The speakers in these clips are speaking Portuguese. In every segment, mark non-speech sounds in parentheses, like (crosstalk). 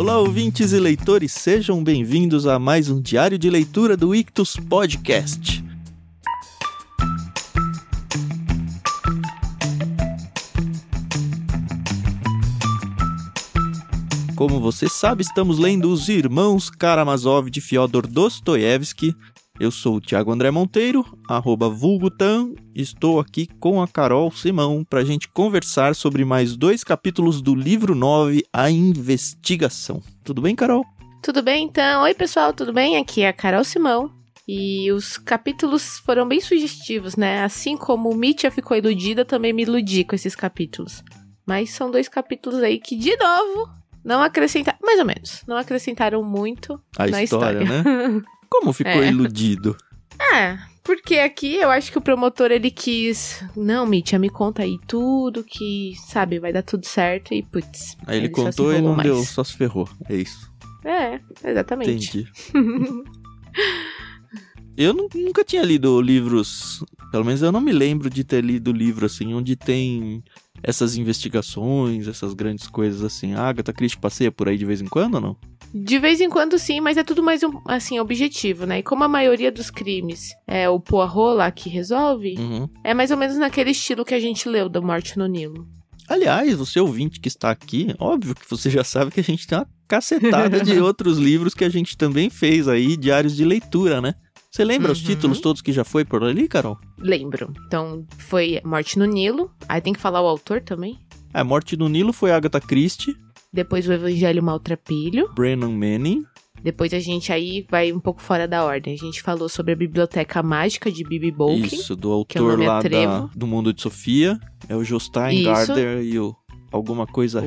Olá, ouvintes e leitores, sejam bem-vindos a mais um diário de leitura do Ictus Podcast. Como você sabe, estamos lendo Os Irmãos Karamazov de Fyodor Dostoiévski. Eu sou o Thiago André Monteiro, arroba vulgutan. Estou aqui com a Carol Simão para a gente conversar sobre mais dois capítulos do livro 9, A Investigação. Tudo bem, Carol? Tudo bem, então? Oi, pessoal, tudo bem? Aqui é a Carol Simão. E os capítulos foram bem sugestivos, né? Assim como Mitya ficou iludida, também me iludi com esses capítulos. Mas são dois capítulos aí que, de novo, não acrescentaram, mais ou menos, não acrescentaram muito A na história, história. né? (laughs) Como ficou É. iludido? É, porque aqui eu acho que o promotor ele quis. Não, Mitya, me conta aí tudo que, sabe, vai dar tudo certo e putz. Aí ele se contou e não deu, mais. só se ferrou. É isso. É, exatamente. Entendi. (laughs) Eu nu- nunca tinha lido livros, pelo menos eu não me lembro de ter lido livro assim, onde tem essas investigações, essas grandes coisas assim. A Agatha Christie passeia por aí de vez em quando ou não? De vez em quando sim, mas é tudo mais um, assim, objetivo, né? E como a maioria dos crimes é o Poirot lá que resolve, Uhum. é mais ou menos naquele estilo que a gente leu da Morte no Nilo. Aliás, você ouvinte que está aqui, óbvio que você já sabe que a gente tem uma cacetada de (laughs) outros livros que a gente também fez aí, diários de leitura, né? Você lembra os Uhum. títulos todos que já foi por ali, Carol? Lembro. Então, foi Morte no Nilo. Aí tem que falar o autor também. A Morte no Nilo foi Agatha Christie, Depois o Evangelho Maltrapilho. Brennan Manning, Depois a gente aí vai um pouco fora da ordem. A gente falou sobre a Biblioteca Mágica de Bibi Bolkin. Isso, do é autor nome lá da, do Mundo de Sofia. É o Isso. Gardner e o alguma coisa.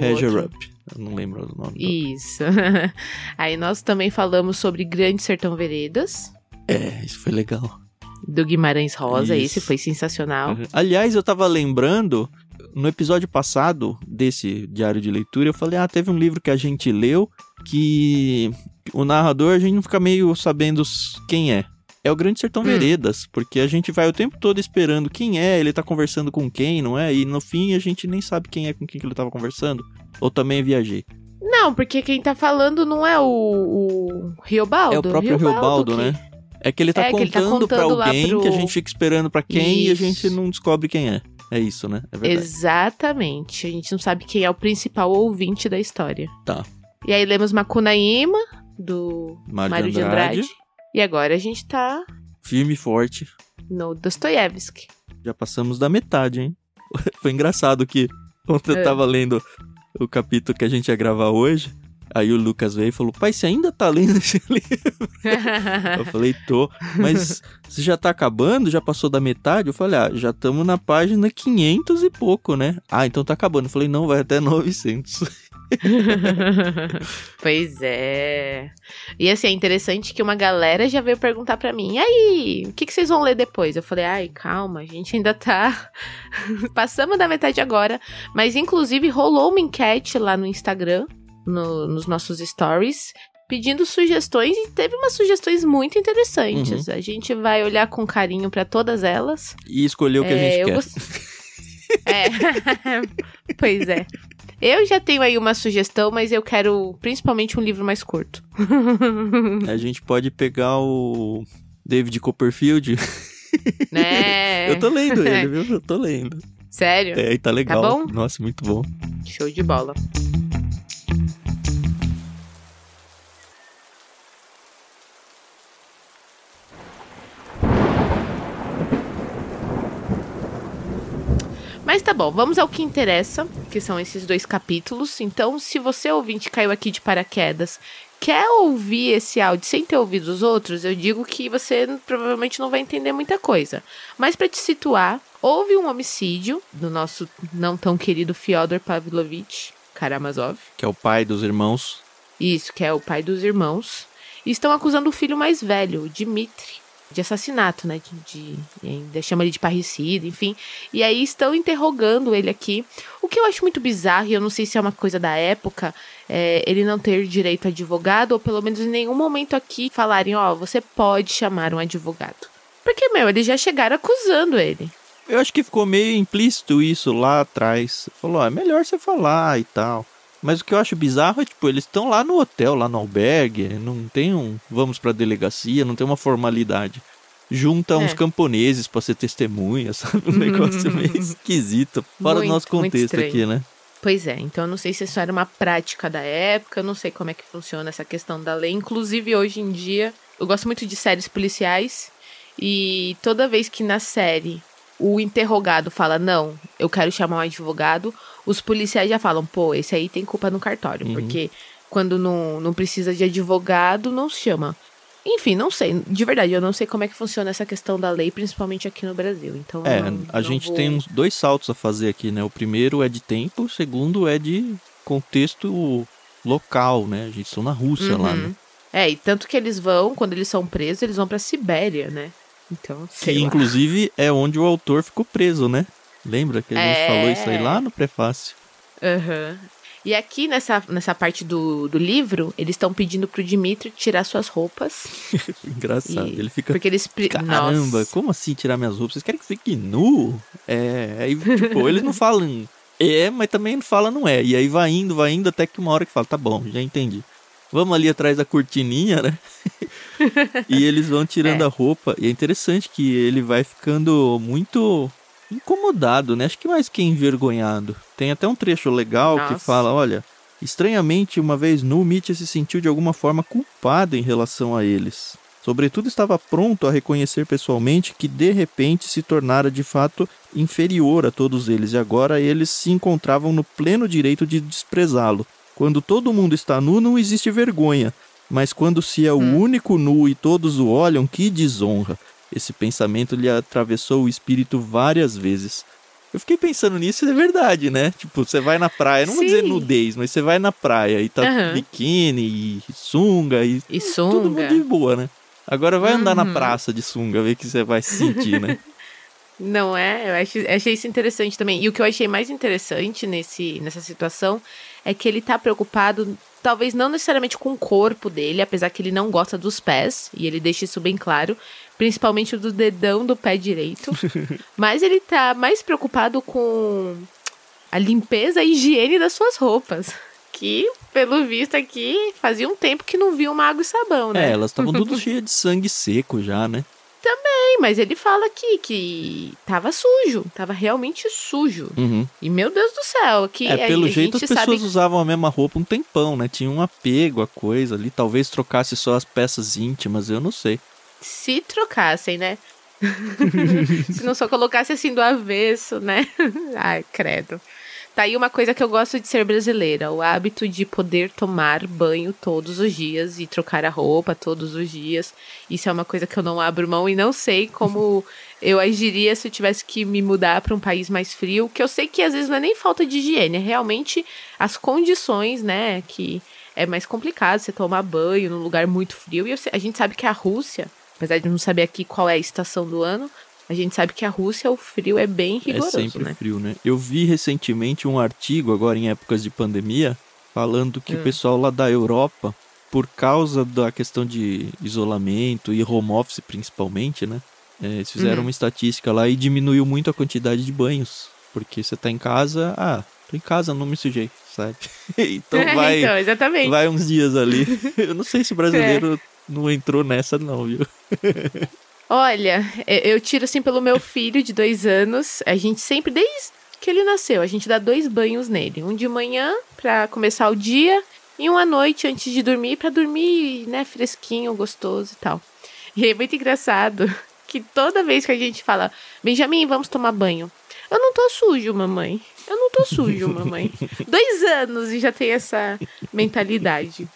Eu não lembro o nome. Isso. (laughs) aí nós também falamos sobre Grande Sertão Veredas. É, isso foi legal. Do Guimarães Rosa, Isso. esse foi sensacional. Uhum. Aliás, eu tava lembrando, no episódio passado desse diário de leitura, eu falei, ah, teve um livro que a gente leu que o narrador a gente não fica meio sabendo quem é. É o Grande Sertão Hum. Veredas, porque a gente vai o tempo todo esperando quem é, ele tá conversando com quem, não é? E no fim a gente nem sabe quem é com quem que ele tava conversando. Ou também viajei. Não, porque quem tá falando não é o, o Riobaldo. É o próprio Riobaldo, que- né? É que ele tá É, ele tá contando pra contando alguém pro- que a gente fica esperando pra quem e a Isso. gente não descobre quem é. É isso, né? É verdade. Exatamente. A gente não sabe quem é o principal ouvinte da história. Tá. E aí lemos Macunaíma, do Mário, Mário de Andrade. E agora a gente tá Firme e forte. no Dostoiévski. Já passamos da metade, hein? (laughs) Foi engraçado que ontem eu É. tava lendo o capítulo que a gente ia gravar hoje. Aí o Lucas veio e falou: Pai, você ainda tá lendo esse (laughs) livro? Eu falei: Tô. Mas você já tá acabando? Já passou da metade? Eu falei: Ah, já estamos na página 500 e pouco, né? Ah, então tá acabando. Eu falei: Não, vai até 900. (laughs) pois é. E assim, é interessante que uma galera já veio perguntar pra mim: e aí, o que, que vocês vão ler depois? Eu falei: ai, calma, a gente ainda tá. (laughs) Passamos da metade agora. Mas inclusive rolou uma enquete lá no Instagram, no- nos nossos stories. Pedindo sugestões e teve umas sugestões muito interessantes. A gente vai olhar com carinho pra todas elas. E escolheu o que a É, gente eu quer. gost- É. (laughs) pois é. Eu já tenho aí uma sugestão, mas eu quero principalmente um livro mais curto. (laughs) A gente pode pegar o David Copperfield. né? (laughs) Eu tô lendo ele, viu? Eu tô lendo. Sério? É, e tá legal. bom? Nossa, muito bom. Show de bola. Mas tá bom, vamos ao que interessa, que são esses dois capítulos. Então, se você ouvinte caiu aqui de paraquedas, quer ouvir esse áudio sem ter ouvido os outros, eu digo que você provavelmente não vai entender muita coisa. Mas para te situar, houve um homicídio do nosso não tão querido Fyodor Pavlovich Karamazov. Que é o pai dos irmãos. Isso, que é o pai dos irmãos. E estão acusando o filho mais velho, Dmitri, de assassinato, né? De, de, ainda chama ele de parricida, enfim. E aí estão interrogando ele aqui. O que eu acho muito bizarro, e eu não sei se é uma coisa da época, é ele não ter direito a advogado, ou pelo menos em nenhum momento aqui falarem, ó, você pode chamar um advogado. Porque, meu, eles já chegaram acusando ele. Eu acho que ficou meio implícito isso lá atrás. Falou, ó, é melhor você falar e tal. Mas o que eu acho bizarro é, tipo, eles estão lá no hotel, lá no albergue, não tem um vamos pra delegacia, não tem uma formalidade. Junta uns É. camponeses pra ser testemunha, (laughs) sabe? Um negócio meio esquisito. Fora do Muito, nosso muito contexto aqui, né? Pois é, então eu não sei se isso era uma prática da época, eu não sei como é que funciona essa questão da lei. Inclusive, hoje em dia, eu gosto muito de séries policiais e toda vez que na série o interrogado fala, não, eu quero chamar um advogado, os policiais já falam, pô, esse aí tem culpa no cartório, Uhum. porque quando não, não precisa de advogado, não se chama. Enfim, não sei, de verdade, eu não sei como é que funciona essa questão da lei, principalmente aqui no Brasil. Então, É, não- a não gente vou- tem uns dois saltos a fazer aqui, né? O primeiro é de tempo, o segundo é de contexto local, né? A gente está na Rússia lá, né? Uhum. É, e tanto que eles vão, quando eles são presos, eles vão pra Sibéria, né? Então, Que sei lá. inclusive é onde o autor ficou preso, né? Lembra que a gente É. falou isso aí lá no prefácio? Aham. E aqui nessa, nessa parte do, do livro, eles estão pedindo pro Dimitri tirar suas roupas. (laughs) Engraçado. e- Ele fica. Porque eles. Caramba, Nossa. como assim tirar minhas roupas? Vocês querem que fique nu? É, aí, tipo, eles não falam é, mas também não fala não é. E aí vai indo, vai indo, até que uma hora que fala, tá bom, já entendi. Vamos ali atrás da cortininha, né? (laughs) e eles vão tirando É. a roupa. E é interessante que ele vai ficando muito incomodado, né? Acho que mais que envergonhado. Tem até um trecho legal que Nossa. fala, olha, estranhamente, uma vez nu, Mitya se sentiu de alguma forma culpado em relação a eles. Sobretudo estava pronto a reconhecer pessoalmente que de repente se tornara de fato inferior a todos eles e agora eles se encontravam no pleno direito de desprezá-lo. Quando todo mundo está nu, não existe vergonha, mas quando se é o único nu e todos o olham, que desonra. Esse pensamento lhe atravessou o espírito várias vezes. Eu fiquei pensando nisso e é verdade, né? Tipo, você vai na praia, não vou dizer Sim. nudez, mas você vai na praia e tá Aham. biquíni e sunga e E todo mundo sunga. de boa, né? Agora vai andar na Uhum. praça de sunga, ver que você vai se sentir, né? (laughs) Não é? Eu acho, achei isso interessante também. E o que eu achei mais interessante nesse, nessa situação é que ele tá preocupado, talvez não necessariamente com o corpo dele, apesar que ele não gosta dos pés, e ele deixa isso bem claro, principalmente do dedão do pé direito. (laughs) mas ele tá mais preocupado com a limpeza e higiene das suas roupas. Que, pelo visto aqui, fazia um tempo que não via uma água e sabão, né? É, elas estavam (laughs) tudo cheias de sangue seco já, né? Sim, mas ele fala aqui que tava sujo, tava realmente sujo. Uhum. E meu Deus do céu, que É, pelo jeito as pessoas sabe usavam a mesma roupa um tempão, né? Tinha um apego à coisa ali. Talvez trocasse só as peças íntimas, eu não sei. Se trocassem, né? (laughs) se não só colocasse assim do avesso, né? (laughs) Ai, credo. Tá aí uma coisa que eu gosto de ser brasileira, o hábito de poder tomar banho todos os dias e trocar a roupa todos os dias. Isso é uma coisa que eu não abro mão e não sei como (laughs) eu agiria se eu tivesse que me mudar para um país mais frio, que eu sei que às vezes não é nem falta de higiene, é realmente as condições, né, que é mais complicado você tomar banho num lugar muito frio. E a gente sabe que a Rússia, apesar de não saber aqui qual é a estação do ano, a gente sabe que a Rússia o frio é bem rigoroso, é sempre né? frio, né? Eu vi recentemente um artigo, agora em épocas de pandemia, falando que o Hum. pessoal lá da Europa, por causa da questão de isolamento e home office principalmente, né? é, eles fizeram Uhum. uma estatística lá e diminuiu muito a quantidade de banhos. Porque você tá em casa, ah, tô em casa, não me sujei, sabe? (laughs) então (laughs) vai, então, exatamente. vai uns dias ali. (laughs) Eu não sei se o É. não entrou nessa, não, viu? Olha, é, eu tiro assim pelo meu filho de dois anos. A gente sempre, desde que ele nasceu, a gente dá dois banhos nele. Um de manhã pra começar o dia e um à noite antes de dormir pra dormir, né, fresquinho, gostoso e tal. E é muito engraçado (laughs) que toda vez que a gente fala, Benjamin, vamos tomar banho. Eu não tô sujo, mamãe. Eu não tô sujo, mamãe. (laughs) Dois anos e já tem essa mentalidade.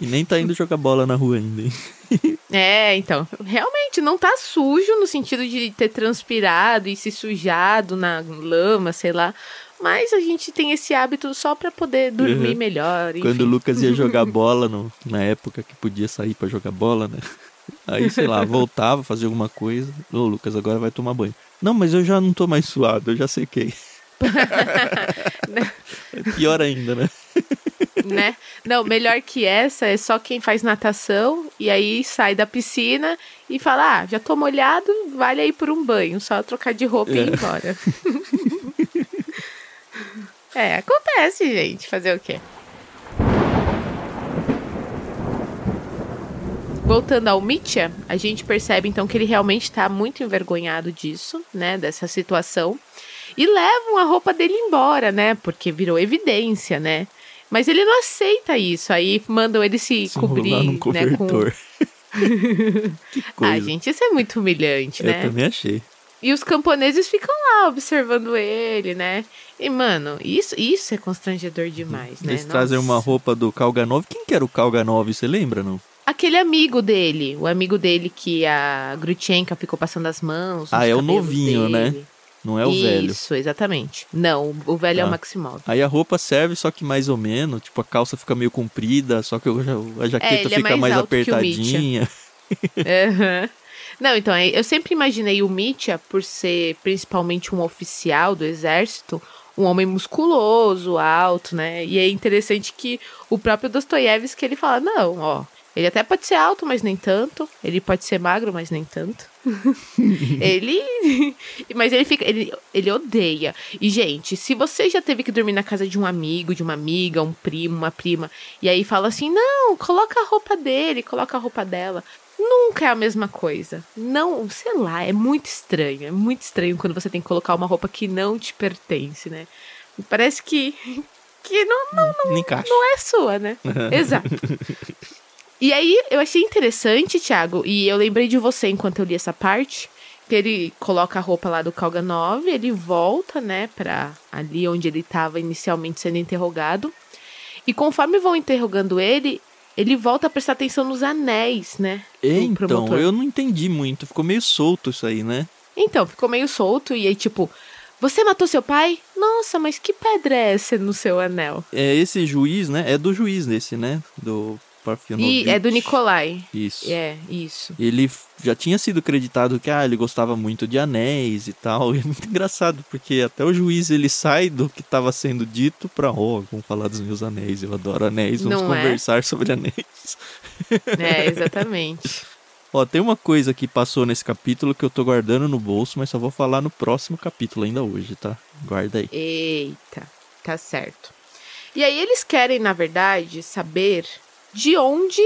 E nem tá indo jogar bola na rua ainda, hein? (laughs) É, então, realmente não tá sujo no sentido de ter transpirado e se sujado na lama, sei lá. Mas a gente tem esse hábito só pra poder dormir Uhum. melhor. Enfim. Quando o Lucas ia jogar (laughs) bola, no, na época que podia sair pra jogar bola, né? Aí, sei lá, voltava, fazia alguma coisa. Ô, Lucas, agora vai tomar banho. Não, mas eu já não tô mais suado, eu já sequei. (laughs) É Pior ainda, né? Né? Não, melhor que essa é só quem faz natação e aí sai da piscina e fala: Ah, já tô molhado, vale aí por um banho, só trocar de roupa e ir É. embora. (laughs) é, acontece. acontece, gente. Fazer o quê? Voltando ao Mitya, a gente percebe então que ele realmente está muito envergonhado disso, né? Dessa situação. E levam a roupa dele embora, né? Porque virou evidência, né? Mas ele não aceita isso. Aí mandam ele se, se cobrir. Num cobertor. Né, com... (laughs) que coisa. Ah, gente, isso é muito humilhante, né? Eu também achei. E os camponeses ficam lá observando ele, né? E, mano, isso, isso é constrangedor demais, né? Eles Nossa. trazem uma roupa do Kalganov. Quem que era o Kalganov, você lembra, não? Aquele amigo dele, o amigo dele que a Grutchenka ficou passando as mãos. Ah, é o novinho, né? dele. né? Não é o Isso, velho. Isso, exatamente. Não, o velho tá. é o tá. Maximov. Aí a roupa serve, só que mais ou menos. Tipo, a calça fica meio comprida, só que a jaqueta é, fica é mais, mais apertadinha. (laughs) uhum. Não, então, é, eu sempre imaginei o Mitya, por ser principalmente um oficial do exército, um homem musculoso, alto, né? E é interessante que o próprio Dostoiévski, ele fala, não, ó, ele até pode ser alto, mas nem tanto. Ele pode ser magro, mas nem tanto. (laughs) ele. mas ele fica. Ele, ele odeia. E, gente, se você já teve que dormir na casa de um amigo, de uma amiga, um primo, uma prima, e aí fala assim: não, coloca a roupa dele, coloca a roupa dela. Nunca é a mesma coisa. Não, sei lá, é muito estranho. É muito estranho quando você tem que colocar uma roupa que não te pertence, né? Parece que. que não, não, não, não, não é sua, né? (laughs) Exato. E aí eu achei interessante, Thiago, e eu lembrei de você enquanto eu li essa parte, que ele coloca a roupa lá do Kalganov, ele volta, né, para ali onde ele estava inicialmente sendo interrogado. E conforme vão interrogando ele, ele volta a prestar atenção nos anéis, né? Então, eu não entendi muito, ficou meio solto isso aí, né? Então, ficou meio solto e aí tipo, você matou seu pai? Nossa, mas que pedra é essa no seu anel? É esse juiz, né? É do juiz desse, né? Do Parfenovich. E é do Nikolai. Isso. É, isso. Ele já tinha sido acreditado que ah, ele gostava muito de anéis e tal. (laughs) E é muito engraçado, porque até o juiz ele sai do que estava sendo dito para, oh, vamos falar dos meus anéis, eu adoro anéis, vamos Não é? conversar é? sobre anéis. (laughs) É, exatamente. (laughs) Ó, tem uma coisa que passou nesse capítulo que eu tô guardando no bolso, mas só vou falar no próximo capítulo ainda hoje, tá? Guarda aí. Eita, tá certo. E aí eles querem, na verdade, saber de onde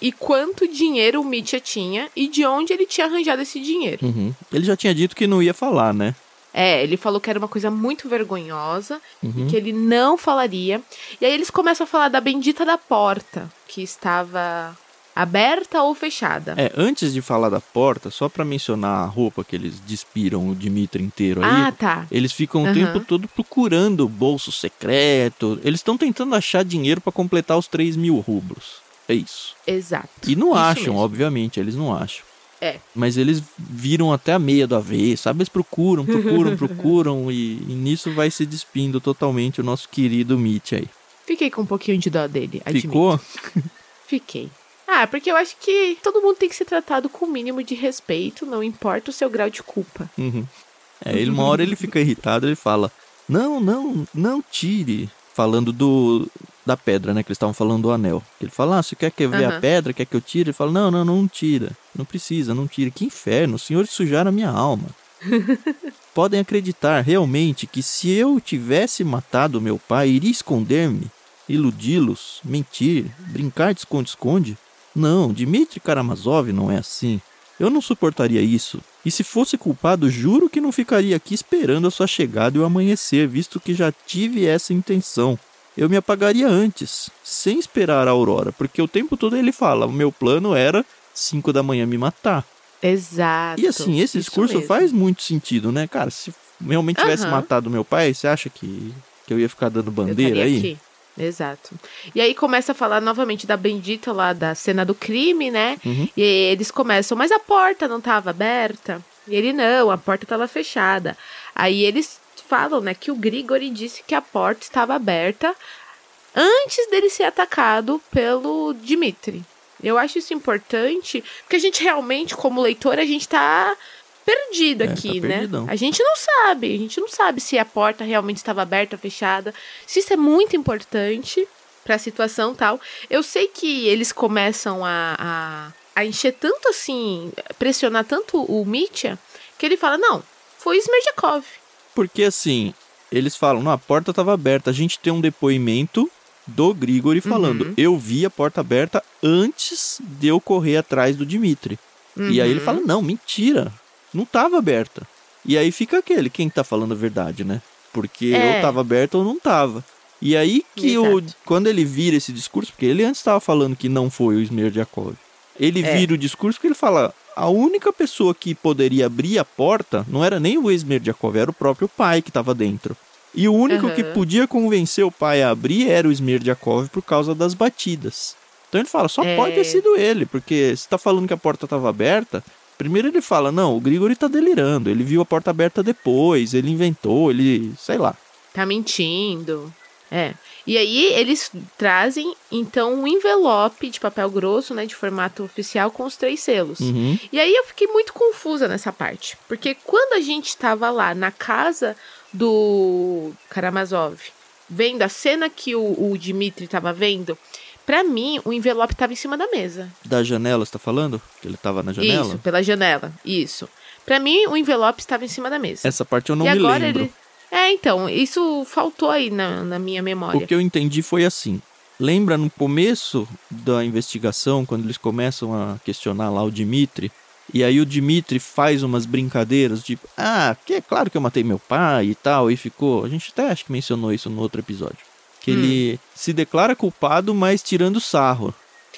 e quanto dinheiro o Mitya tinha e de onde ele tinha arranjado esse dinheiro. Uhum. Ele já tinha dito que não ia falar, né? É, ele falou que era uma coisa muito vergonhosa uhum. e que ele não falaria. E aí eles começam a falar da bendita da porta, que estava aberta ou fechada. É, antes de falar da porta, só para mencionar a roupa que eles despiram o Dimitri inteiro aí. Ah, tá. Eles ficam uhum. o tempo todo procurando bolso secreto. Eles estão tentando achar dinheiro para completar os 3 mil rublos. É isso. Exato. E não isso acham, mesmo. obviamente, eles não acham. É. Mas eles viram até a meia do avesso, sabe? Eles procuram, procuram, (laughs) procuram e, e, nisso vai se despindo totalmente o nosso querido Mitch aí. Fiquei com um pouquinho de dó dele, admito. Ficou? Fiquei. Ah, porque eu acho que todo mundo tem que ser tratado com o mínimo de respeito, não importa o seu grau de culpa. Uhum. É, ele, uma hora ele fica irritado, ele fala: Não, não, não tire. Falando do da pedra, né? Que eles estavam falando do anel. Ele fala: Ah, você quer que ver uhum. a pedra? Quer que eu tire? Ele fala: Não, não, não tira. Não precisa, não tira. Que inferno, os senhores sujaram a minha alma. (laughs) Podem acreditar realmente que se eu tivesse matado meu pai, iria esconder-me, iludi-los, mentir, brincar de esconde-esconde? Não, Dmitry Karamazov não é assim. Eu não suportaria isso. E se fosse culpado, juro que não ficaria aqui esperando a sua chegada e o amanhecer, visto que já tive essa intenção. Eu me apagaria antes, sem esperar a aurora, porque o tempo todo ele fala: o meu plano era 5 da manhã me matar. Exato. E assim, esse discurso mesmo. faz muito sentido, né, cara? Se realmente tivesse uhum. matado meu pai, você acha que, que eu ia ficar dando bandeira aí? Aqui. Exato. E aí começa a falar novamente da bendita lá da cena do crime, né? Uhum. E eles começam, mas a porta não estava aberta? E ele, não, a porta estava fechada. Aí eles falam, né, que o Grigori disse que a porta estava aberta antes dele ser atacado pelo Dmitri. Eu acho isso importante, porque a gente realmente, como leitor, a gente tá perdido é, aqui, tá né? A gente não sabe, a gente não sabe se a porta realmente estava aberta, fechada. Se isso é muito importante para a situação tal. Eu sei que eles começam a, a, a, encher tanto assim, pressionar tanto o Mitya, que ele fala: não, foi Smerjakov. Porque assim, eles falam, não, a porta estava aberta. A gente tem um depoimento do Grigori falando, Uhum. eu vi a porta aberta antes de eu correr atrás do Dimitri. E aí ele Uhum. fala, não, mentira, não estava aberta. E aí fica aquele, quem tá falando a verdade, né? Porque É. ou tava aberta ou não tava. E aí que o, quando ele vira esse discurso, porque ele antes estava falando que não foi o Smerdyakov. Ele É. vira o discurso que ele fala, a única pessoa que poderia abrir a porta não era nem o Smerdyakov, era o próprio pai que estava dentro. E o único Aham. que podia convencer o pai a abrir era o Smerdyakov por causa das batidas. Então ele fala, só É. pode ter sido ele, porque se tá falando que a porta estava aberta, primeiro ele fala, não, o Grigori tá delirando, ele viu a porta aberta depois, ele inventou, ele, sei lá. Tá mentindo. É. E aí eles trazem, então, um envelope de papel grosso, né? De formato oficial com os três selos. Uhum. E aí eu fiquei muito confusa nessa parte. Porque quando a gente tava lá na casa do Karamazov, vendo a cena que o, o Dmitry tava vendo, pra mim o envelope tava em cima da mesa. Da janela, você tá falando? Que ele tava na janela? Isso, pela janela. Isso. Pra mim o envelope estava em cima da mesa. Essa parte eu não e me agora lembro. ele. É, então, isso faltou aí na, na minha memória. O que eu entendi foi assim. Lembra no começo da investigação, quando eles começam a questionar lá o Dimitri, e aí o Dimitri faz umas brincadeiras, tipo, ah, que é claro que eu matei meu pai e tal, e ficou. A gente até acho que mencionou isso no outro episódio. Que Hum. ele se declara culpado, mas tirando sarro.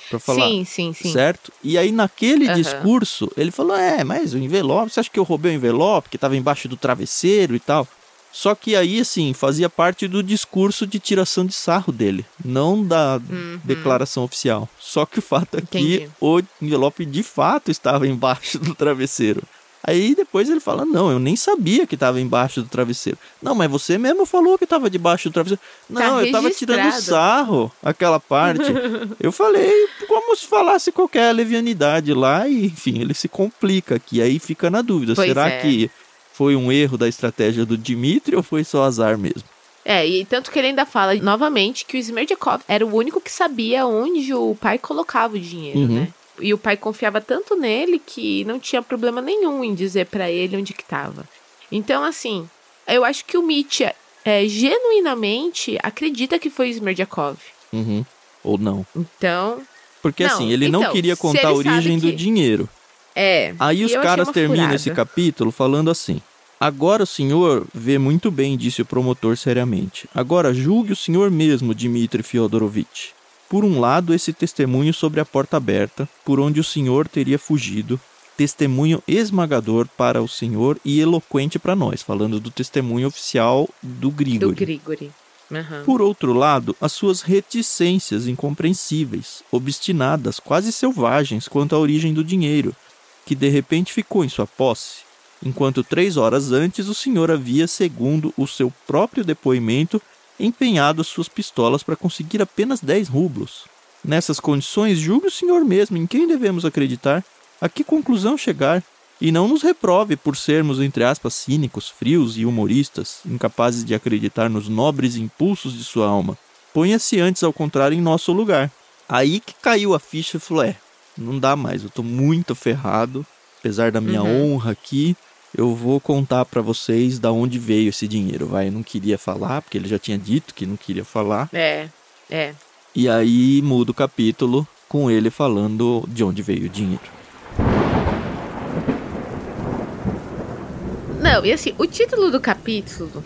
Pra falar. Sim, sim, sim. Certo? E aí, naquele Aham. discurso, ele falou: É, mas o envelope, você acha que eu roubei o envelope que estava embaixo do travesseiro e tal? Só que aí, assim, fazia parte do discurso de tiração de sarro dele, não da Uhum. declaração oficial. Só que o fato é que Entendi. o envelope de fato estava embaixo do travesseiro. Aí depois ele fala: Não, eu nem sabia que estava embaixo do travesseiro. Não, mas você mesmo falou que estava debaixo do travesseiro. Não, Tá eu estava tirando sarro aquela parte. (laughs) eu falei como se falasse qualquer levianidade lá e, enfim, ele se complica aqui. Aí fica na dúvida: Pois será é. que foi um erro da estratégia do Dimitri ou foi só azar mesmo? É, e tanto que ele ainda fala novamente que o Smerdyakov era o único que sabia onde o pai colocava o dinheiro, Uhum. né? E o pai confiava tanto nele que não tinha problema nenhum em dizer pra ele onde que tava. Então, assim, eu acho que o Mitya é, genuinamente acredita que foi Smerdyakov. Uhum. Ou não. Então, Porque Não, assim, ele não então, queria se contar a origem do que- dinheiro. é. Aí os caras terminam furada. esse capítulo falando assim: Agora o senhor vê muito bem, disse o promotor seriamente. Agora julgue o senhor mesmo, Dmitri Fyodorovitch. Por um lado, esse testemunho sobre a porta aberta, por onde o senhor teria fugido, testemunho esmagador para o senhor e eloquente para nós, falando do testemunho oficial do Do Grigori. Grigori. Aham. Por outro lado, as suas reticências incompreensíveis, obstinadas, quase selvagens quanto à origem do dinheiro, que de repente ficou em sua posse, enquanto três horas antes o senhor havia, segundo o seu próprio depoimento, empenhado as suas pistolas para conseguir apenas 10 rublos. Nessas condições, julgue o senhor mesmo em quem devemos acreditar, a que conclusão chegar, e não nos reprove por sermos, entre aspas, cínicos, frios e humoristas, incapazes de acreditar nos nobres impulsos de sua alma. Ponha-se antes, ao contrário, em nosso lugar. Aí que caiu a ficha e falou: é, não dá mais, eu tô muito ferrado, apesar da minha Uhum. honra aqui. Eu vou contar pra vocês da onde veio esse dinheiro, vai. Eu não queria falar, porque ele já tinha dito que não queria falar. É, é. E aí muda o capítulo com ele falando de onde veio o dinheiro. Não, e assim, o título do capítulo.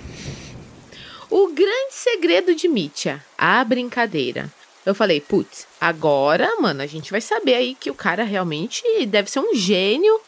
O grande segredo de Mitya, a brincadeira. Eu falei, putz, agora, mano, a gente vai saber aí que o cara realmente deve ser um gênio,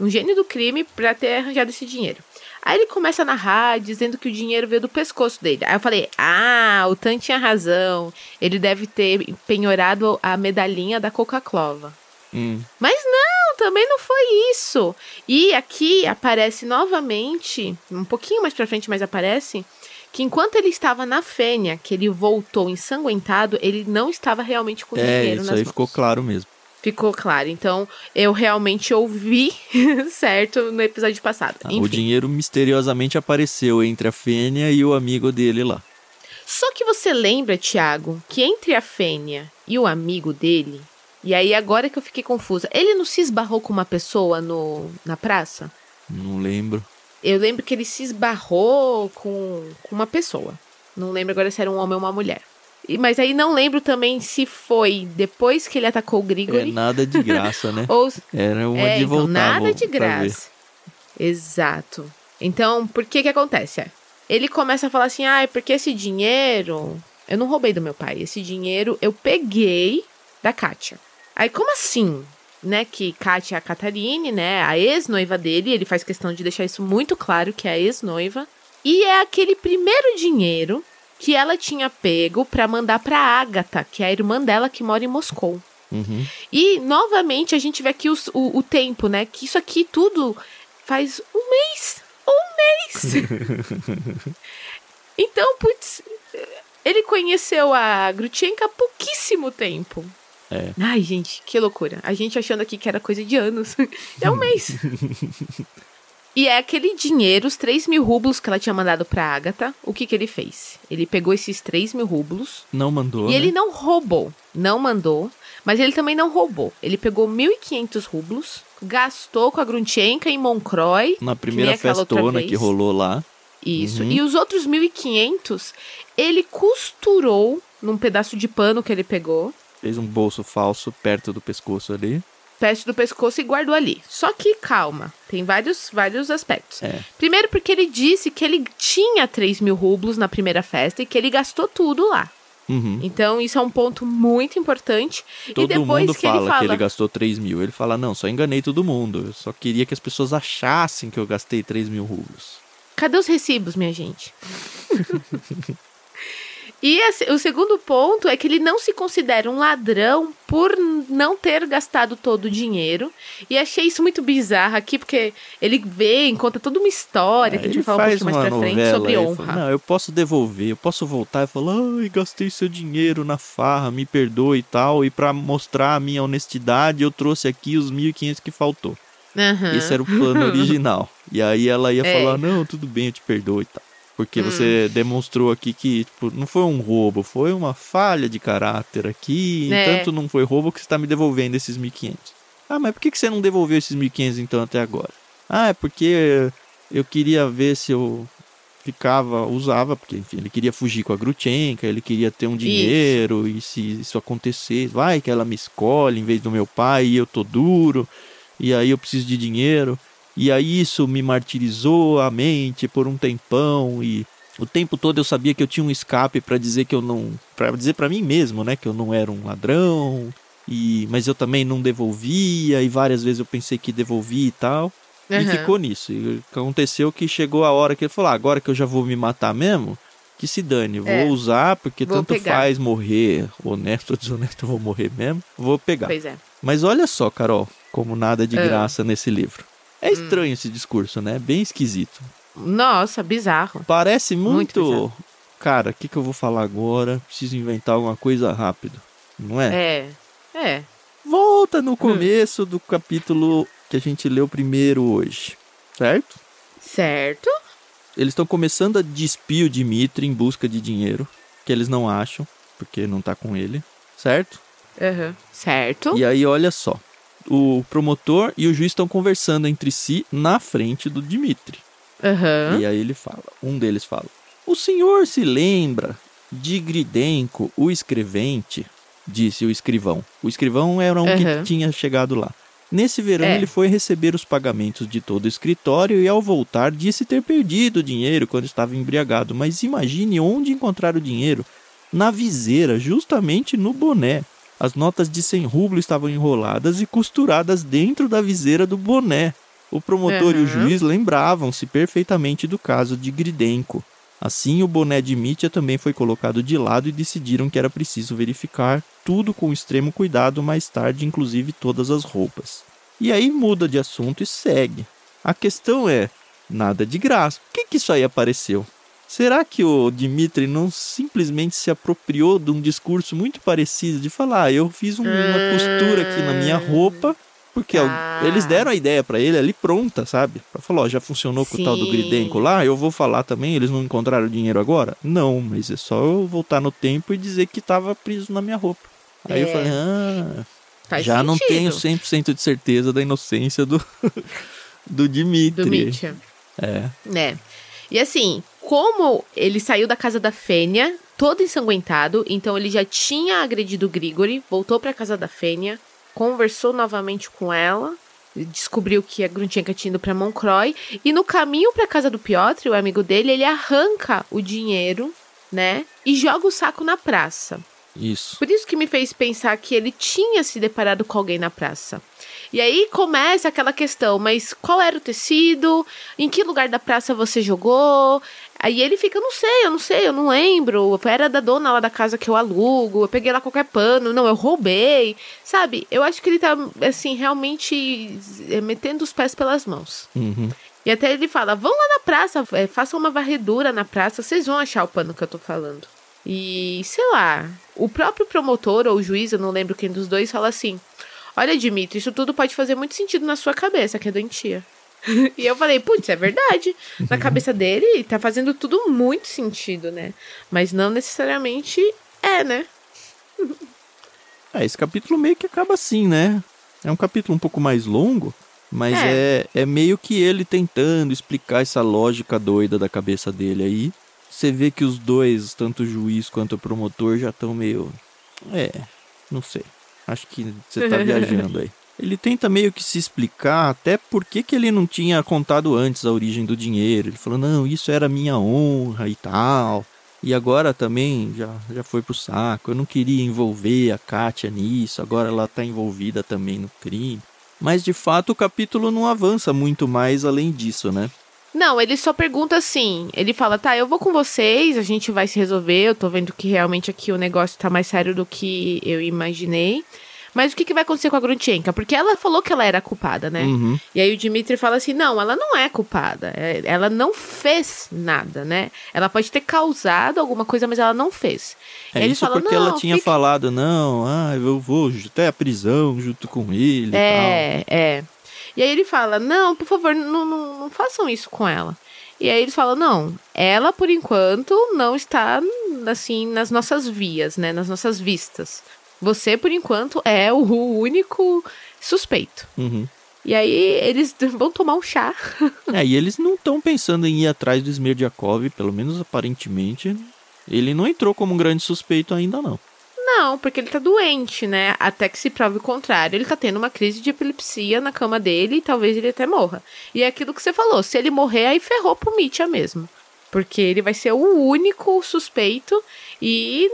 um gênio do crime pra ter arranjado esse dinheiro. Aí ele começa a narrar, dizendo que o dinheiro veio do pescoço dele. Aí eu falei, ah, o Tan tinha razão. Ele deve ter penhorado a medalhinha da Coca-Cola. Hum, Mas não, também não foi isso. E aqui aparece novamente, um pouquinho mais pra frente, mas aparece que enquanto ele estava na fênia, que ele voltou ensanguentado, ele não estava realmente com é, dinheiro isso nas aí mãos. ficou claro mesmo. Ficou claro. Então, eu realmente ouvi (laughs) certo no episódio passado. Enfim. o dinheiro misteriosamente apareceu entre a Fênia e o amigo dele lá. Só que você lembra, Thiago, que entre a Fênia e o amigo dele, e aí agora que eu fiquei confusa, ele não se esbarrou com uma pessoa no, na praça? Não lembro. Eu lembro que ele se esbarrou com, com uma pessoa. Não lembro agora se era um homem ou uma mulher. Mas aí não lembro também se foi depois que ele atacou o É Grigori. nada de graça, né? (laughs) ou Era uma é, de então, voltar. nada de graça. Exato. Então, por que que acontece? É, Ele começa a falar assim, ah, é porque esse dinheiro... Eu não roubei do meu pai. Esse dinheiro eu peguei da Kátia. Aí, como assim? Né, que Kátia é a Catarine, né, a ex-noiva dele, ele faz questão de deixar isso muito claro, que é a ex-noiva. E é aquele primeiro dinheiro que ela tinha pego pra mandar pra Agatha, que é a irmã dela que mora em Moscou. Uhum. E, novamente, a gente vê aqui os- o, o tempo, né? Que isso aqui tudo faz um mês. Um mês! (laughs) então, putz, ele conheceu a Grutchenka há pouquíssimo tempo. É. Ai, gente, que loucura. A gente achando aqui que era coisa de anos. (laughs) é um mês. (laughs) E é aquele dinheiro, os 3 mil rublos que ela tinha mandado pra Agatha. O que que ele fez? Ele pegou esses 3 mil rublos Não mandou. e né? ele não roubou, não mandou, mas ele também não roubou. Ele pegou 1.500 rublos, gastou com a Grunchenka em Moncroy. Na primeira outra festona que rolou lá. Isso. Uhum. E os outros 1.500, ele costurou num pedaço de pano que ele pegou, Fez um bolso falso perto do pescoço ali. Perto do pescoço e guardou ali. Só que calma, tem vários, vários aspectos. É. Primeiro porque ele disse que ele tinha 3 mil rublos na primeira festa e que ele gastou tudo lá. Uhum. Então isso é um ponto muito importante. Todo e depois mundo que fala, ele fala... que ele gastou 3 mil. Ele fala, não, só enganei todo mundo. Eu só queria que as pessoas achassem que eu gastei 3 mil rublos. Cadê os recibos, minha gente? (laughs) e a se- o segundo ponto é que ele não se considera um ladrão por não ter gastado todo o dinheiro. E achei isso muito bizarro aqui, porque ele vem, conta toda uma história que a gente ele vai falar um pouquinho mais pra frente sobre honra. fala, não, eu posso devolver, eu posso voltar e falar, ai, gastei seu dinheiro na farra, me perdoe e tal. E pra mostrar a minha honestidade, eu trouxe aqui os 1.500 que faltou. Aham. Esse era o plano (laughs) original. E aí ela ia É. falar, não, tudo bem, eu te perdoo e tal. Porque Hum. você demonstrou aqui que tipo, não foi um roubo, foi uma falha de caráter aqui. É. Tanto não foi roubo que você está me devolvendo esses 1.500. Ah, mas por que você não devolveu esses 1.500 então até agora? Ah, é porque eu queria ver se eu ficava, usava, porque enfim, ele queria fugir com a Grutchenka, ele queria ter um dinheiro, e se isso acontecesse, vai que ela me escolhe em vez do meu pai e eu tô duro, e aí eu preciso de dinheiro. E aí isso me martirizou a mente por um tempão e o tempo todo eu sabia que eu tinha um escape para dizer que eu não, para dizer para mim mesmo, né, que eu não era um ladrão. E mas eu também não devolvia e várias vezes eu pensei que devolvi e tal. E Aham. ficou nisso. E aconteceu que chegou a hora que ele falou: ah, agora que eu já vou me matar mesmo, que se dane, vou É. usar, porque Vou tanto pegar. faz morrer, honesto ou desonesto, eu vou morrer mesmo, vou pegar. Pois é. Mas olha só, Carol, como nada de Ah. graça nesse livro. Hum. É estranho esse discurso, né? Bem esquisito. Nossa, bizarro. Parece Muito muito. Cara, o que, que eu vou falar agora? Preciso inventar alguma coisa rápido. Não é? É. É. Volta no começo do capítulo que a gente leu primeiro hoje. Certo? Certo? Eles estão começando a despir o Dimitri em busca de dinheiro, que eles não acham, porque não tá com ele. Certo? Aham. Certo? E aí, olha só. O promotor e o juiz estão conversando entre si na frente do Dimitri. Aham. E aí ele fala, um deles fala: O senhor se lembra de Gridenko, o escrevente? Disse o escrivão. O escrivão era um Aham. que tinha chegado lá. Nesse verão É. ele foi receber os pagamentos de todo o escritório e ao voltar disse ter perdido o dinheiro quando estava embriagado. Mas imagine onde encontrar o dinheiro. Na viseira, justamente no boné. As notas de 100 rublos estavam enroladas e costuradas dentro da viseira do boné. O promotor e o Uhum. juiz lembravam-se perfeitamente do caso de Gridenko. Assim, o boné de Mitya também foi colocado de lado e decidiram que era preciso verificar tudo com extremo cuidado mais tarde, inclusive todas as roupas. E aí muda de assunto e segue. A questão é, nada de graça. Por que, que isso aí apareceu? Será que o Dimitri não simplesmente se apropriou de um discurso muito parecido de falar, ah, eu fiz um- uma costura aqui na minha roupa, porque Ah. eles deram a ideia pra ele ali pronta, sabe? Pra falar, ó, já funcionou com o tal do Sim. Gridenko lá, eu vou falar também, eles não encontraram o dinheiro agora? Não, mas é só eu voltar no tempo e dizer que tava preso na minha roupa. Aí eu É. falei, ah, Faz já não sentido. tenho 100% de certeza da inocência do, (laughs) do Dimitri. Do Mitya. É. Né? E assim, como ele saiu da casa da Fênia, todo ensanguentado, então ele já tinha agredido o Grigori, voltou para a casa da Fênia, conversou novamente com ela, descobriu que a Gruntinha tinha ido para Moncroy, e no caminho para a casa do Piotr, o amigo dele, ele arranca o dinheiro, né, e joga o saco na praça. Isso. Por isso que me fez pensar que ele tinha se deparado com alguém na praça. E aí começa aquela questão, mas qual era o tecido? Em que lugar da praça você jogou? Aí ele fica, eu não sei, eu não sei, eu não lembro. Era da dona lá da casa que eu alugo, eu peguei lá qualquer pano, não, eu roubei. Sabe? Eu acho que ele tá, assim, realmente eh, metendo os pés pelas mãos. Uhum. E até ele fala: vão lá na praça, é, façam uma varredura na praça, vocês vão achar o pano que eu tô falando. E, sei lá, o próprio promotor ou o juiz, eu não lembro quem dos dois, fala assim: Olha, Dimitri, isso tudo pode fazer muito sentido na sua cabeça, que é doentia. (laughs) e eu falei, putz, é verdade. Na uhum. cabeça dele, tá fazendo tudo muito sentido, né? Mas não necessariamente é, né? (laughs) é, esse capítulo meio que acaba assim, né? É um capítulo um pouco mais longo, mas é. é, é meio que ele tentando explicar essa lógica doida da cabeça dele aí. Você vê que os dois, tanto o juiz quanto o promotor, já estão meio. É, não sei. Acho que você tá (laughs) viajando aí. Ele tenta meio que se explicar até por que, que ele não tinha contado antes a origem do dinheiro. Ele falou, não, isso era minha honra e tal. E agora também já, já foi pro saco. Eu não queria envolver a Kátia nisso, agora ela tá envolvida também no crime. Mas de fato o capítulo não avança muito mais além disso, né? Não, ele só pergunta assim. Ele fala, tá, eu vou com vocês, a gente vai se resolver. Eu tô vendo que realmente aqui o negócio tá mais sério do que eu imaginei. Mas o que, que vai acontecer com a Gruntienka? Porque ela falou que ela era culpada, né? Uhum. E aí o Dimitri fala assim: não, ela não é culpada. É, ela não fez nada, né? Ela pode ter causado alguma coisa, mas ela não fez. É isso fala, porque ela tinha fica... falado: não, ah, eu vou até a prisão junto com ele. É, é. E aí ele fala: Não, por favor, não, não, não façam isso com ela. E aí eles falam: Não, ela por enquanto não está assim nas nossas vias, né? Nas nossas vistas. Você, por enquanto, é o único suspeito. Uhum. E aí eles (laughs) vão tomar um chá. é, e eles não estão pensando em ir atrás do Smerdiakov, pelo menos aparentemente. Ele não entrou como um grande suspeito ainda, não. Não, porque ele tá doente, né? Até que se prove o contrário. Ele tá tendo uma crise de epilepsia na cama dele e talvez ele até morra. E é aquilo que você falou: se ele morrer, aí ferrou pro Mitya mesmo. Porque ele vai ser o único suspeito e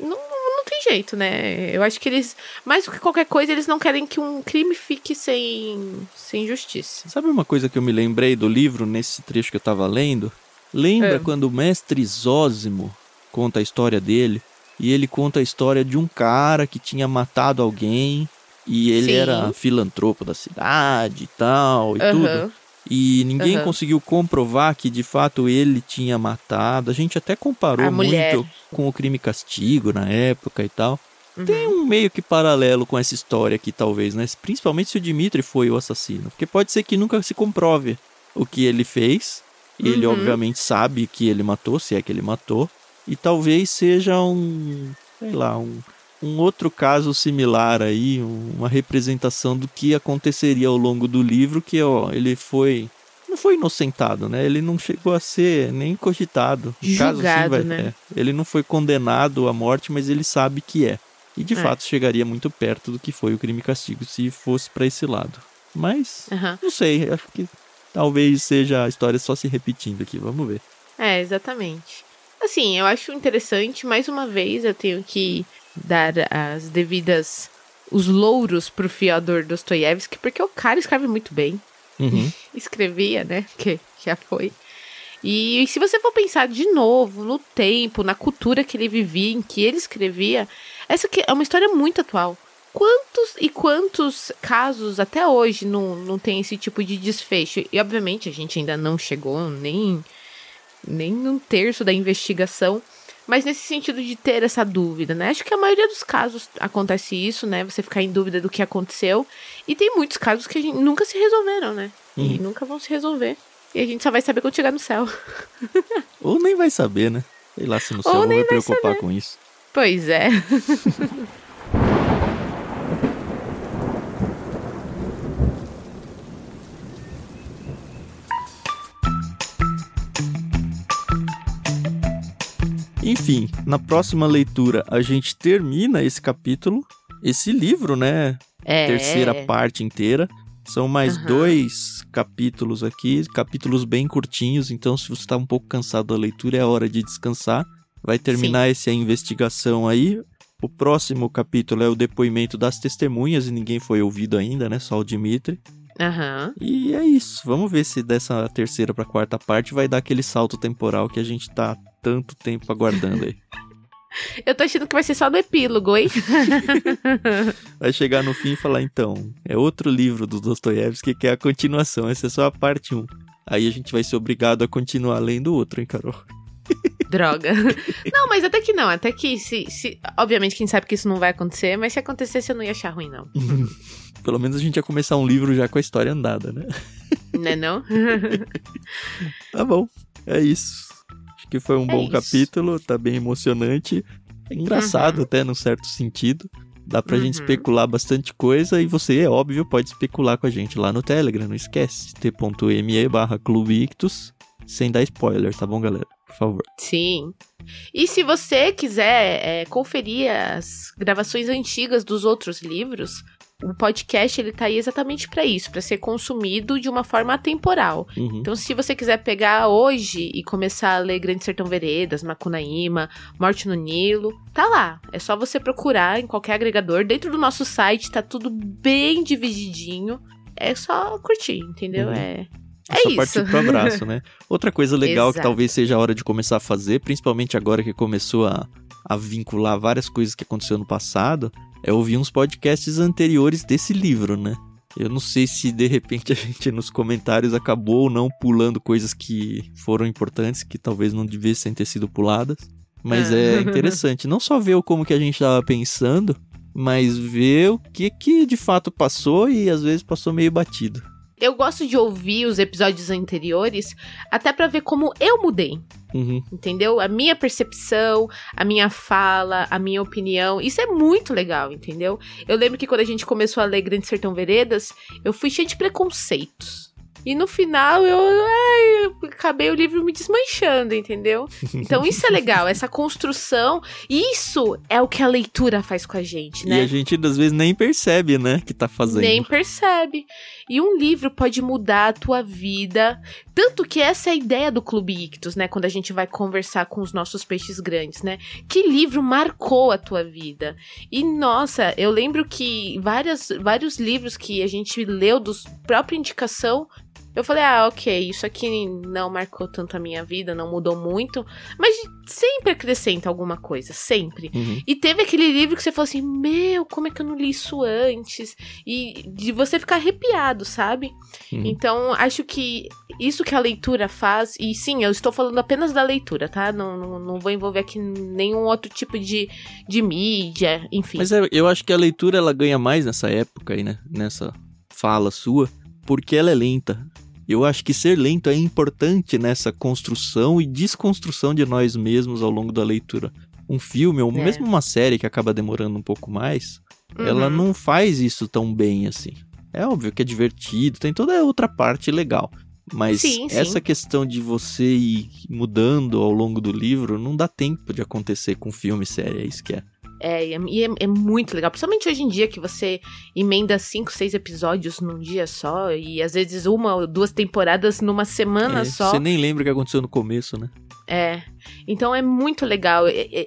não, não tem jeito, né? Eu acho que eles, mais do que qualquer coisa, eles não querem que um crime fique sem, sem justiça. Sabe uma coisa que eu me lembrei do livro, nesse trecho que eu tava lendo? Lembra é. quando o mestre Zósimo conta a história dele? E ele conta a história de um cara que tinha matado alguém e ele Sim. era filantropo da cidade e tal e uhum. tudo. E ninguém uhum. conseguiu comprovar que de fato ele tinha matado. A gente até comparou muito com o crime castigo na época e tal. Uhum. Tem um meio que paralelo com essa história aqui, talvez, né? Principalmente se o Dimitri foi o assassino. Porque pode ser que nunca se comprove o que ele fez. E ele, uhum. obviamente, sabe que ele matou, se é que ele matou. E talvez seja um, sei lá, um, um outro caso similar aí, uma representação do que aconteceria ao longo do livro, que ó, ele foi não foi inocentado, né? Ele não chegou a ser nem cogitado. Julgado, caso assim, vai, né? É, ele não foi condenado à morte, mas ele sabe que é. E de é. fato chegaria muito perto do que foi o crime e castigo se fosse para esse lado. Mas uhum. não sei, acho que talvez seja a história só se repetindo aqui. Vamos ver. É, exatamente. Assim, eu acho interessante, mais uma vez eu tenho que dar as devidas os louros pro Fyodor Dostoiévski, porque o cara escreve muito bem. Uhum. (laughs) Escrevia, né? Que já foi. E, e se você for pensar de novo no tempo, na cultura que ele vivia, em que ele escrevia, essa aqui é uma história muito atual. Quantos e quantos casos até hoje não, não tem esse tipo de desfecho? E obviamente a gente ainda não chegou nem nem um terço da investigação, mas nesse sentido de ter essa dúvida, né? Acho que a maioria dos casos acontece isso, né? Você ficar em dúvida do que aconteceu. E tem muitos casos que a gente nunca se resolveram, né? Uhum. E nunca vão se resolver. E a gente só vai saber quando chegar no céu. (laughs) Ou nem vai saber, né? Sei lá se no céu Ou vou me preocupar saber. com isso. Pois é. (laughs) Enfim, na próxima leitura a gente termina esse capítulo, esse livro, né? É. Terceira parte inteira. São mais Aham. dois capítulos aqui, capítulos bem curtinhos, então se você está um pouco cansado da leitura, é hora de descansar. Vai terminar essa investigação aí. O próximo capítulo é o depoimento das testemunhas e ninguém foi ouvido ainda, né? Só o Dimitri. Aham. E é isso. Vamos ver se dessa terceira pra quarta parte vai dar aquele salto temporal que a gente tá há tanto tempo aguardando aí. (laughs) Eu tô achando que vai ser só no epílogo, hein? (laughs) Vai chegar no fim e falar, então, é outro livro do Dostoiévski que é a continuação, essa é só a parte 1. Aí a gente vai ser obrigado a continuar lendo o outro, hein, Carol? (laughs) Droga. Não, mas até que não. Até que se, se. Obviamente, quem sabe que isso não vai acontecer, mas se acontecesse, eu não ia achar ruim, não. Pelo menos a gente ia começar um livro já com a história andada, né? Né, não? (laughs) Tá bom, é isso. Acho que foi um É bom isso. capítulo, tá bem emocionante. É engraçado Uhum. até, num certo sentido. Dá pra gente Uhum. especular bastante coisa e você, é óbvio, pode especular com a gente lá no Telegram, não esquece. t.me barra Clube Ictus, sem dar spoiler, tá bom, galera? Por favor. Sim. E se você quiser é, conferir as gravações antigas dos outros livros, o podcast ele tá aí exatamente para isso, para ser consumido de uma forma atemporal. Uhum. Então, se você quiser pegar hoje e começar a ler Grande Sertão Veredas, Macunaíma, Morte no Nilo, tá lá. É só você procurar em qualquer agregador. Dentro do nosso site tá tudo bem divididinho. É só curtir, entendeu? Uhum. É. É É só isso. partir pro abraço, né? (laughs) Outra coisa legal que talvez seja a hora de começar a fazer, principalmente agora que começou a, a vincular várias coisas que aconteceu no passado, é ouvir uns podcasts anteriores desse livro, né? Eu não sei se de repente (laughs) a gente nos comentários acabou ou não pulando coisas que foram importantes, que talvez não devessem ter sido puladas. Mas Ah. é (laughs) interessante, não só ver o como que a gente estava pensando, mas ver o que que de fato passou e às vezes passou meio batido. Eu gosto de ouvir os episódios anteriores até pra ver como eu mudei. Uhum. Entendeu? A minha percepção, a minha fala, a minha opinião. Isso é muito legal, entendeu? Eu lembro que quando a gente começou a ler Grande Sertão Veredas, eu fui cheia de preconceitos. E no final eu, ai, eu acabei o livro me desmanchando, entendeu? (laughs) Então isso é legal, essa construção. Isso é o que a leitura faz com a gente, E né? a gente às vezes nem percebe, né, que tá fazendo. Nem percebe. E um livro pode mudar a tua vida. Tanto que essa é a ideia do Clube Ictus, né? Quando a gente vai conversar com os nossos peixes grandes, né? Que livro marcou a tua vida? E nossa, eu lembro que várias, vários livros que a gente leu dos própria indicação. Eu falei, ah, ok, isso aqui não marcou tanto a minha vida, não mudou muito, mas sempre acrescenta alguma coisa, sempre. Uhum. E teve aquele livro que você falou assim: Meu, como é que eu não li isso antes? E de você ficar arrepiado, sabe? Uhum. Então, acho que isso que a leitura faz, e sim, eu estou falando apenas da leitura, tá? Não, não, não vou envolver aqui nenhum outro tipo de, de mídia, enfim. Mas é, eu acho que a leitura ela ganha mais nessa época aí, né? Nessa fala sua, porque ela é lenta. Eu acho que ser lento é importante nessa construção e desconstrução de nós mesmos ao longo da leitura. Um filme, ou É. mesmo uma série que acaba demorando um pouco mais, ela Uhum. não faz isso tão bem assim. É óbvio que é divertido, tem toda a outra parte legal. Mas Sim, sim. essa questão de você ir mudando ao longo do livro não dá tempo de acontecer com filme e série, é isso que é. É, e é, e é- é muito legal. Principalmente hoje em dia que você emenda cinco, seis episódios num dia só. E às vezes uma ou duas temporadas numa semana É, só. Você nem lembra o que aconteceu no começo, né? É. Então é muito legal.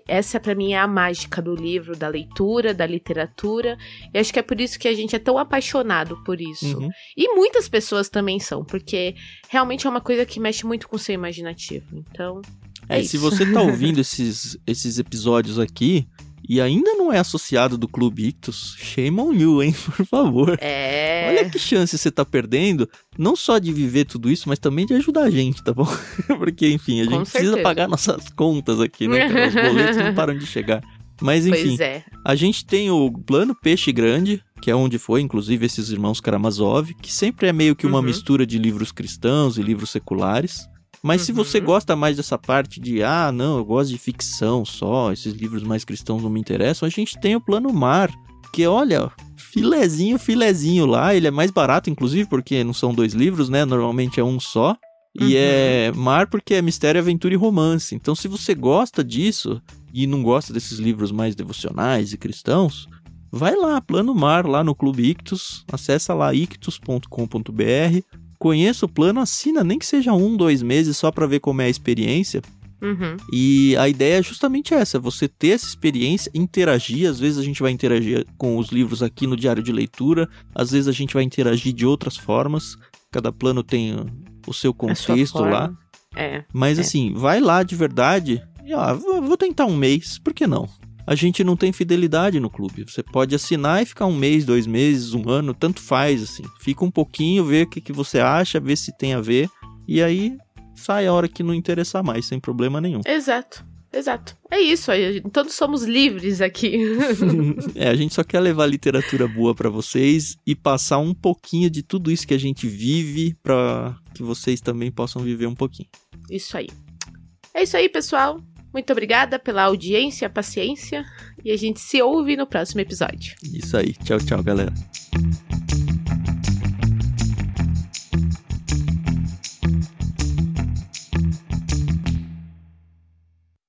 Essa pra mim é a mágica do livro, da leitura, da literatura. E acho que é por isso que a gente é tão apaixonado por isso. Uhum. E muitas pessoas também são, porque realmente é uma coisa que mexe muito com o seu imaginativo. Então, É, É se você tá (laughs) ouvindo esses, esses episódios aqui e ainda não é associado do Clube Ictus, shame on you, hein? (laughs) Por favor. é. Olha que chance você tá perdendo, não só de viver tudo isso, mas também de ajudar a gente, tá bom? (laughs) Porque, enfim, a Com gente precisa certeza. pagar nossas contas aqui, né? cara? Os boletos não param de chegar. Mas, enfim, é. a gente tem o Plano Peixe Grande, que é onde foi, inclusive, esses irmãos Karamazov, que sempre é meio que uma Uhum. mistura de livros cristãos e livros seculares. Mas se você Uhum. gosta mais dessa parte de, ah, não, eu gosto de ficção só, esses livros mais cristãos não me interessam, a gente tem o Plano Mar, que olha, filezinho, filezinho lá, ele é mais barato, inclusive, porque não são dois livros, né? Normalmente é um só. E é mar porque é mistério, aventura e romance. Então, se você gosta disso e não gosta desses livros mais devocionais e cristãos, vai lá, Plano Mar, lá no Clube Ictus, acessa lá ictus.com.br, conheça o plano, assina, nem que seja um, dois meses, só para ver como é a experiência. Uhum. E a ideia é justamente essa: você ter essa experiência, interagir. Às vezes a gente vai interagir com os livros aqui no diário de leitura, às vezes a gente vai interagir de outras formas. Cada plano tem o seu contexto lá. É. Mas é. assim, vai lá de verdade. E, ó, vou tentar um mês, por que não? A gente não tem fidelidade no clube. Você pode assinar e ficar um mês, dois meses, um ano, tanto faz, assim. Fica um pouquinho, vê o que, que você acha, vê se tem a ver. E aí sai a hora que não interessar mais, sem problema nenhum. Exato. Exato. É isso aí. Todos somos livres aqui. (laughs) (laughs) é, a gente só quer levar literatura boa para vocês e passar um pouquinho de tudo isso que a gente vive para que vocês também possam viver um pouquinho. Isso aí. É isso aí, pessoal. Muito obrigada pela audiência, paciência e a gente se ouve no próximo episódio. Isso aí. Tchau, tchau, galera.